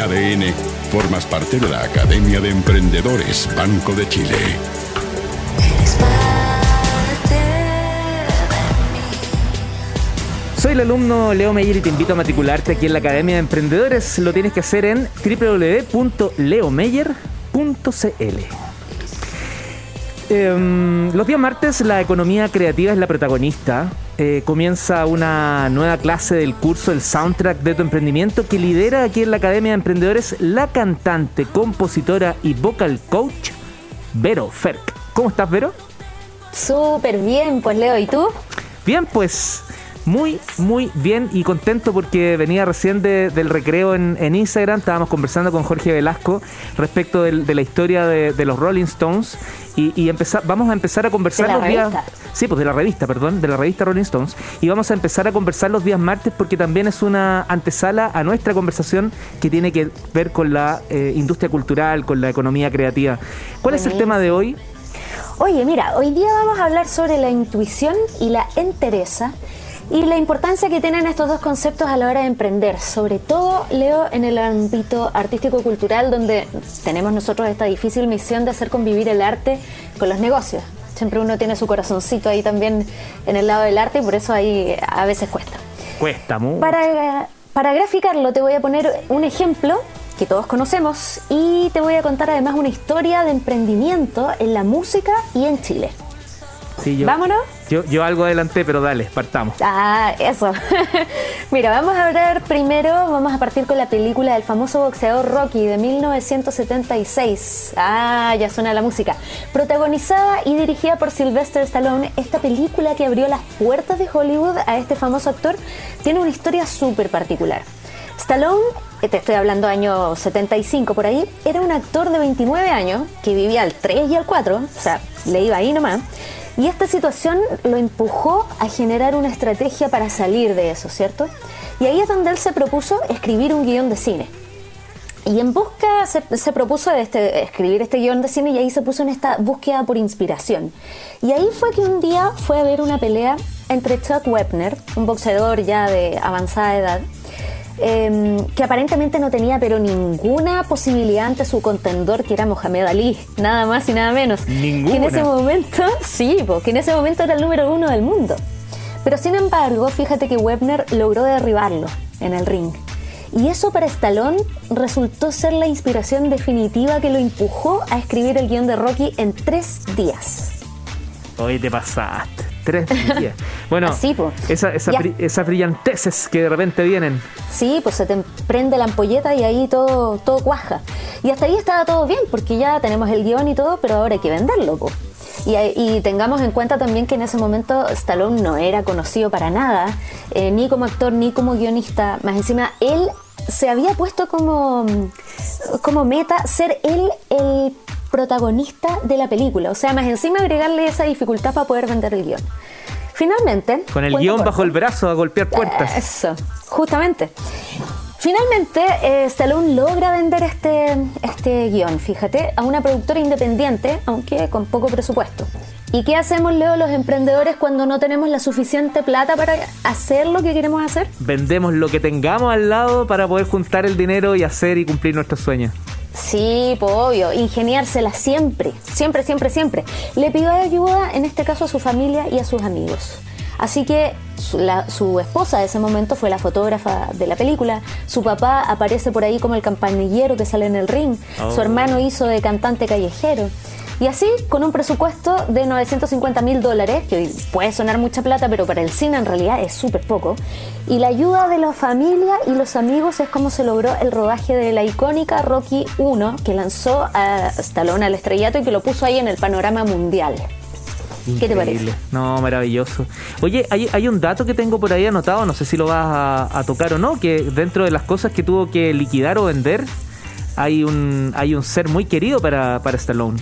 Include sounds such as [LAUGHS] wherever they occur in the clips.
En ADN, formas parte de la Academia de Emprendedores Banco de Chile. Soy el alumno Leo Meyer y te invito a matricularte aquí en la Academia de Emprendedores. Lo tienes que hacer en www.leomeyer.cl. Em, los días martes la economía creativa es la protagonista. Eh, comienza una nueva clase del curso El Soundtrack de tu emprendimiento que lidera aquí en la Academia de Emprendedores la cantante, compositora y vocal coach Vero Ferk. ¿Cómo estás, Vero? Súper bien, pues Leo, ¿y tú? Bien, pues muy, muy bien y contento porque venía recién del recreo en, Instagram. Estábamos conversando con Jorge Velasco respecto de la historia de, los Rolling Stones y, empezar, vamos a empezar a conversar los días. Sí, pues de la revista, perdón, de la revista Rolling Stones. Y vamos a empezar a conversar los días martes porque también es una antesala a nuestra conversación que tiene que ver con la eh, industria cultural, con la economía creativa. ¿Cuál es el tema de hoy? Oye, mira, hoy día vamos a hablar sobre la intuición y la entereza y la importancia que tienen estos dos conceptos a la hora de emprender, sobre todo, Leo, en el ámbito artístico-cultural, donde tenemos nosotros esta difícil misión de hacer convivir el arte con los negocios. Siempre uno tiene su corazoncito ahí también en el lado del arte y por eso ahí a veces cuesta. Cuesta mucho. Para, para graficarlo te voy a poner un ejemplo que todos conocemos y te voy a contar además una historia de emprendimiento en la música y en Chile. ¿Vámonos? Yo, yo algo adelanté, pero dale, partamos. Ah, eso. [LAUGHS] Mira, vamos a hablar primero, vamos a partir con la película del famoso boxeador Rocky de 1976. Ah, ya suena la música. Protagonizada y dirigida por Sylvester Stallone, esta película que abrió las puertas de Hollywood a este famoso actor tiene una historia súper particular. Stallone, eh, te estoy hablando año 75 por ahí, era un actor de 29 años que vivía al 3 y al 4, o sea, le iba ahí nomás y esta situación lo empujó a generar una estrategia para salir de eso, ¿cierto? Y ahí es donde él se propuso escribir un guion de cine. Y en busca se, propuso este, escribir este guion de cine y ahí se puso en esta búsqueda por inspiración. Y ahí fue que un día fue a ver una pelea entre Chuck Webner, un boxeador ya de avanzada edad, Em, que aparentemente no tenía pero ninguna posibilidad ante su contendor que era Mohamed Ali, nada más y nada menos. Ninguna. Que en ese momento, [LAUGHS] sí, que en ese momento era el número uno del mundo. Pero sin embargo, fíjate que Webner logró derribarlo en el ring. Y eso para Stallone resultó ser la inspiración definitiva que lo empujó a escribir el guion de Rocky en tres días. Hoy te pasaste. Tres días. [LAUGHS] Bueno, esas brillanteces que de repente vienen. Sí, pues se te prende la ampolleta y ahí todo, todo cuaja. Y hasta ahí estaba todo bien, porque ya tenemos el guion y todo, pero ahora hay que venderlo. Y, tengamos en cuenta también que en ese momento Stallone no era conocido para nada, eh, ni como actor ni como guionista. Más encima, él se había puesto como, como meta ser él el protagonista de la película. O sea, más encima agregarle esa dificultad para poder vender el guion. Finalmente. Con el guion bajo el brazo a golpear puertas. Eso, justamente. Finalmente, eh, Stallone logra vender este, este guion, fíjate, a una productora independiente, aunque con poco presupuesto. ¿Y qué hacemos, Leo, los emprendedores cuando no tenemos la suficiente plata para hacer lo que queremos hacer? Vendemos lo que tengamos al lado para poder juntar el dinero y hacer y cumplir nuestros sueños. Sí, pues obvio, ingeniársela siempre, siempre, siempre, siempre. Le pidió ayuda, en este caso, a su familia y a sus amigos. Así que su, esposa de ese momento fue la fotógrafa de la película, su papá aparece por ahí como el campanillero que sale en el ring, su oh. hermano hizo de cantante callejero. Y así, con un presupuesto de 950 mil dólares, que puede sonar mucha plata, pero para el cine en realidad es súper poco, y la ayuda de la familia y los amigos es como se logró el rodaje de la icónica Rocky 1, que lanzó a Stallone al estrellato y que lo puso ahí en el panorama mundial. ¿Qué te parece? No, maravilloso. Oye, hay, un dato que tengo por ahí anotado, no sé si lo vas a tocar o no, que dentro de las cosas que tuvo que liquidar o vender, hay un, hay un ser muy querido para, para Stallone.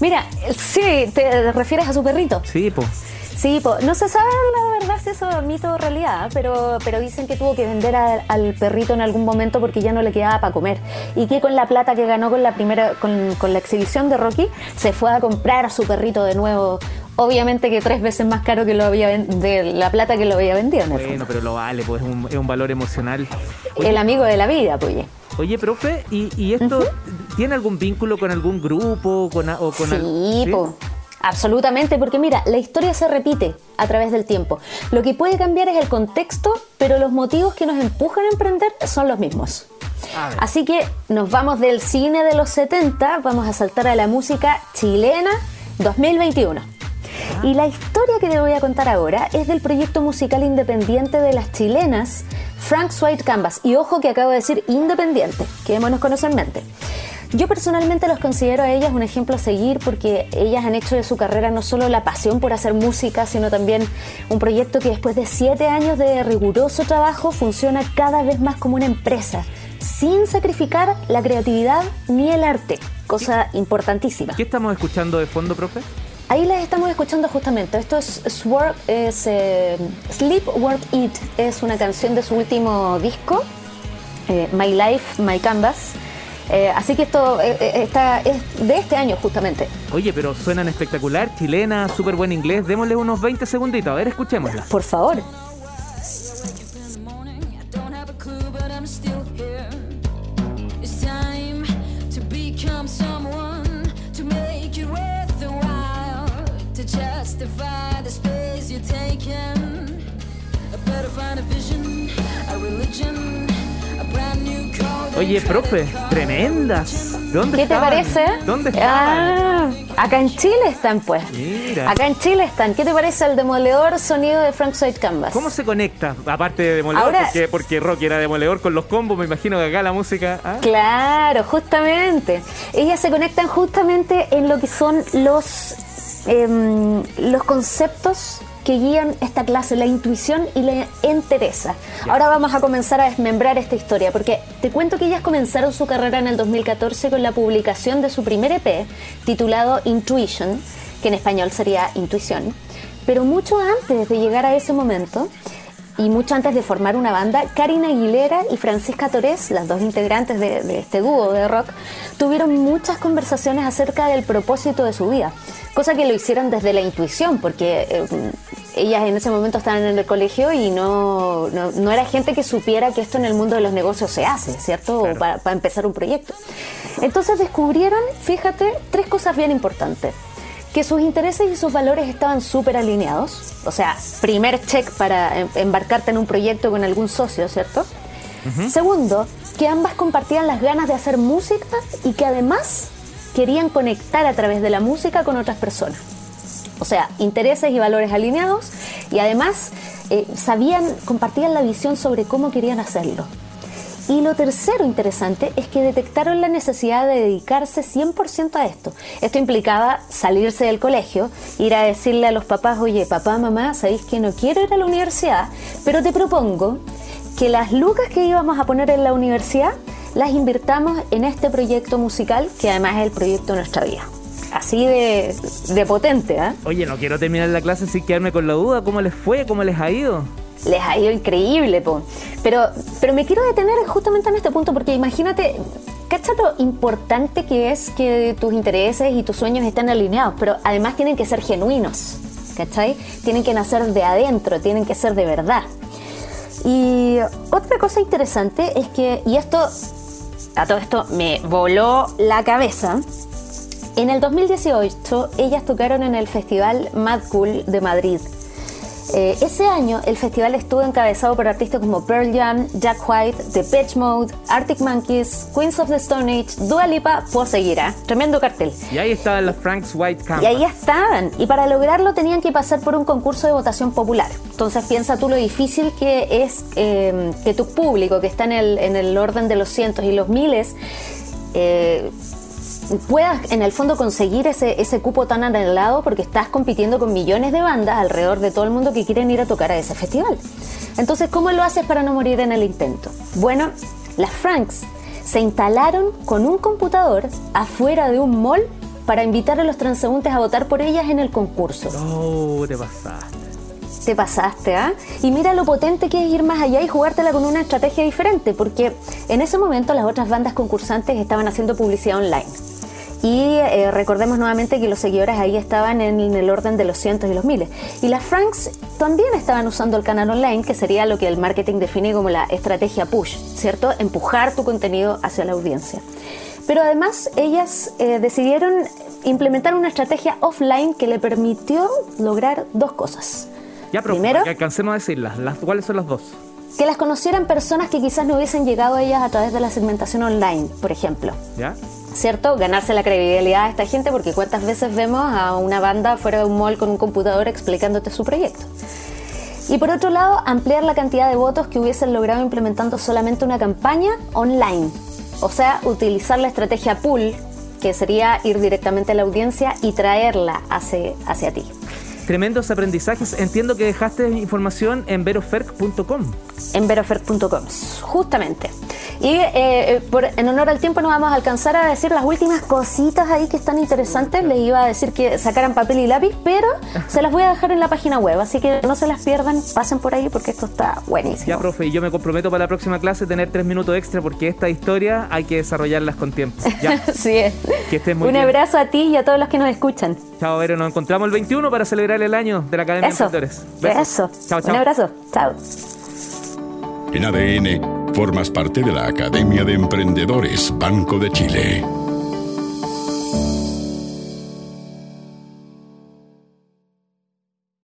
Mira, sí, ¿te refieres a su perrito? Sí, pues. Sí, po. no se sabe la verdad si eso es mito o realidad, pero, pero dicen que tuvo que vender al perrito en algún momento porque ya no le quedaba para comer. Y que con la plata que ganó con la primera, con, con la exhibición de Rocky, se fue a comprar a su perrito de nuevo obviamente que tres veces más caro que lo había de la plata que lo había vendido. bueno, pero lo vale, pues es un, es un valor emocional. el amigo de la vida, pues. Oye, profe, ¿y, esto tiene algún vínculo con algún grupo con, o con sí, Absolutamente, porque mira, la historia se repite a través del tiempo. Lo que puede cambiar es el contexto, pero los motivos que nos empujan a emprender son los mismos. Así que nos vamos del cine de los 70, vamos a saltar a la música chilena 2021. Y la historia que te voy a contar ahora es del proyecto musical independiente de las chilenas Frank's White Canvas. Y ojo que acabo de decir independiente, quedémonos con eso en mente. Yo personalmente los considero a ellas un ejemplo a seguir porque ellas han hecho de su carrera no solo la pasión por hacer música, sino también un proyecto que después de siete años de riguroso trabajo funciona cada vez más como una empresa, sin sacrificar la creatividad ni el arte, cosa importantísima. ¿Qué estamos escuchando de fondo, profe? Ahí las estamos escuchando justamente. Esto es, es eh, Sleep, Work, Eat. Es una canción de su último disco, eh, My Life, My Canvas. Eh, así que esto está, es de este año justamente. Oye, pero suenan espectacular, chilena, súper buen inglés. Démosle unos 20 segunditos, a ver, escuchémosla. Por favor. Oye, profe, tremendas. ¿Dónde ¿Qué te parece? ¿Dónde están? Ah, acá en Chile están, pues. Mira. Acá en Chile están. ¿Qué te parece el demoledor sonido de Frank Side Canvas? ¿Cómo se conecta? Aparte de demoledor, porque, porque Rocky era demoledor con los combos, me imagino que acá la música. ¿ah? Claro, justamente. Ellas se conectan justamente en lo que son los, em, los conceptos que guían esta clase, la intuición y la entereza. Ahora vamos a comenzar a desmembrar esta historia, porque te cuento que ellas comenzaron su carrera en el 2014 con la publicación de su primer EP, titulado Intuition, que en español sería Intuición. Pero mucho antes de llegar a ese momento, y mucho antes de formar una banda, Karina Aguilera y Francisca Torres, las dos integrantes de, este dúo de rock, tuvieron muchas conversaciones acerca del propósito de su vida, cosa que lo hicieron desde la intuición, porque eh, ellas en ese momento estaban en el colegio y no, no, era gente que supiera que esto en el mundo de los negocios se hace, ¿cierto? Para, para empezar un proyecto. Entonces descubrieron, fíjate, tres cosas bien importantes que sus intereses y sus valores estaban súper alineados. O sea, primer check para em, embarcarte en un proyecto con algún socio, ¿cierto? Segundo, que ambas compartían las ganas de hacer música y que además querían conectar a través de la música con otras personas. O sea, intereses y valores alineados y además eh, sabían, compartían la visión sobre cómo querían hacerlo. Y lo tercero interesante es que detectaron la necesidad de dedicarse 100% a esto. Esto implicaba salirse del colegio, ir a decirle a los papás, oye, papá, mamá, sabéis que no quiero ir a la universidad, pero te propongo que las lucas que íbamos a poner en la universidad las invirtamos en este proyecto musical, que además es el proyecto de nuestra vida. Así de, potente, ¿eh? Oye, no quiero terminar la clase sin quedarme con la duda. ¿Cómo les fue? ¿Cómo les ha ido? Les ha ido increíble, po. Pero, pero me quiero detener justamente en este punto porque imagínate, ¿cacha lo importante que es que tus intereses y tus sueños estén alineados? Pero además tienen que ser genuinos, ¿cachai? Tienen que nacer de adentro, tienen que ser de verdad. Y otra cosa interesante es que, y esto, a todo esto me voló la cabeza, en el 2018 ellas tocaron en el festival Mad Cool de Madrid eh, ese año el festival estuvo encabezado por artistas como Pearl Jam, Jack White, The Pitch Mode, Arctic Monkeys, Queens of the Stone Age, Dua Lipa, puedo seguir, ¿eh? Tremendo cartel. Y ahí estaban los Frank's White Canvas. Y ahí estaban. Y para lograrlo tenían que pasar por un concurso de votación popular. Entonces piensa tú lo difícil que es eh, que tu público, que está en el, en el orden de los cientos y los miles, eh, puedas en el fondo conseguir ese, ese cupo tan anhelado porque estás compitiendo con millones de bandas alrededor de todo el mundo que quieren ir a tocar a ese festival. Entonces, ¿cómo lo haces para no morir en el intento? Bueno, las Franks se instalaron con un computador afuera de un mall para invitar a los transeúntes a votar por ellas en el concurso. Oh, te pasaste. Te pasaste, ¿ah? Y mira lo potente que es ir más allá y jugártela con una estrategia diferente, porque en ese momento las otras bandas concursantes estaban haciendo publicidad online y eh, recordemos nuevamente que los seguidores ahí estaban en, el orden de los cientos y los miles. Y las Franks también estaban usando el canal online, que sería lo que el marketing define como la estrategia push, ¿cierto? Empujar tu contenido hacia la audiencia. Pero además ellas eh, decidieron implementar una estrategia offline que le permitió lograr dos cosas. Ya, pero Primero, que alcancemos a decirlas. Las, ¿Cuáles son las dos? Que las conocieran personas que quizás no hubiesen llegado a ellas a través de la segmentación online, por ejemplo. ¿Ya? ¿Cierto? Ganarse la credibilidad de esta gente, porque cuántas veces vemos a una banda fuera de un mall con un computador explicándote su proyecto. Y por otro lado, ampliar la cantidad de votos que hubiesen logrado implementando solamente una campaña online. O sea, utilizar la estrategia pool, que sería ir directamente a la audiencia y traerla hacia, hacia ti tremendos aprendizajes. Entiendo que dejaste información en veroferc.com. En veroferc.com, justamente. Y eh, por, en honor al tiempo no vamos a alcanzar a decir las últimas cositas ahí que están interesantes. Les iba a decir que sacaran papel y lápiz, pero [LAUGHS] se las voy a dejar en la página web, así que no se las pierdan, pasen por ahí porque esto está buenísimo. Ya, profe, y yo me comprometo para la próxima clase tener tres minutos extra porque esta historia hay que desarrollarlas con tiempo. Ya. [LAUGHS] sí es. Que estés muy Un abrazo a ti y a todos los que nos escuchan. Chao, Vero, nos encontramos el 21 para celebrar el año de la Academia Eso. de Eso. Chao, chao. Un abrazo. Chao. En ADN, formas parte de la Academia de Emprendedores Banco de Chile.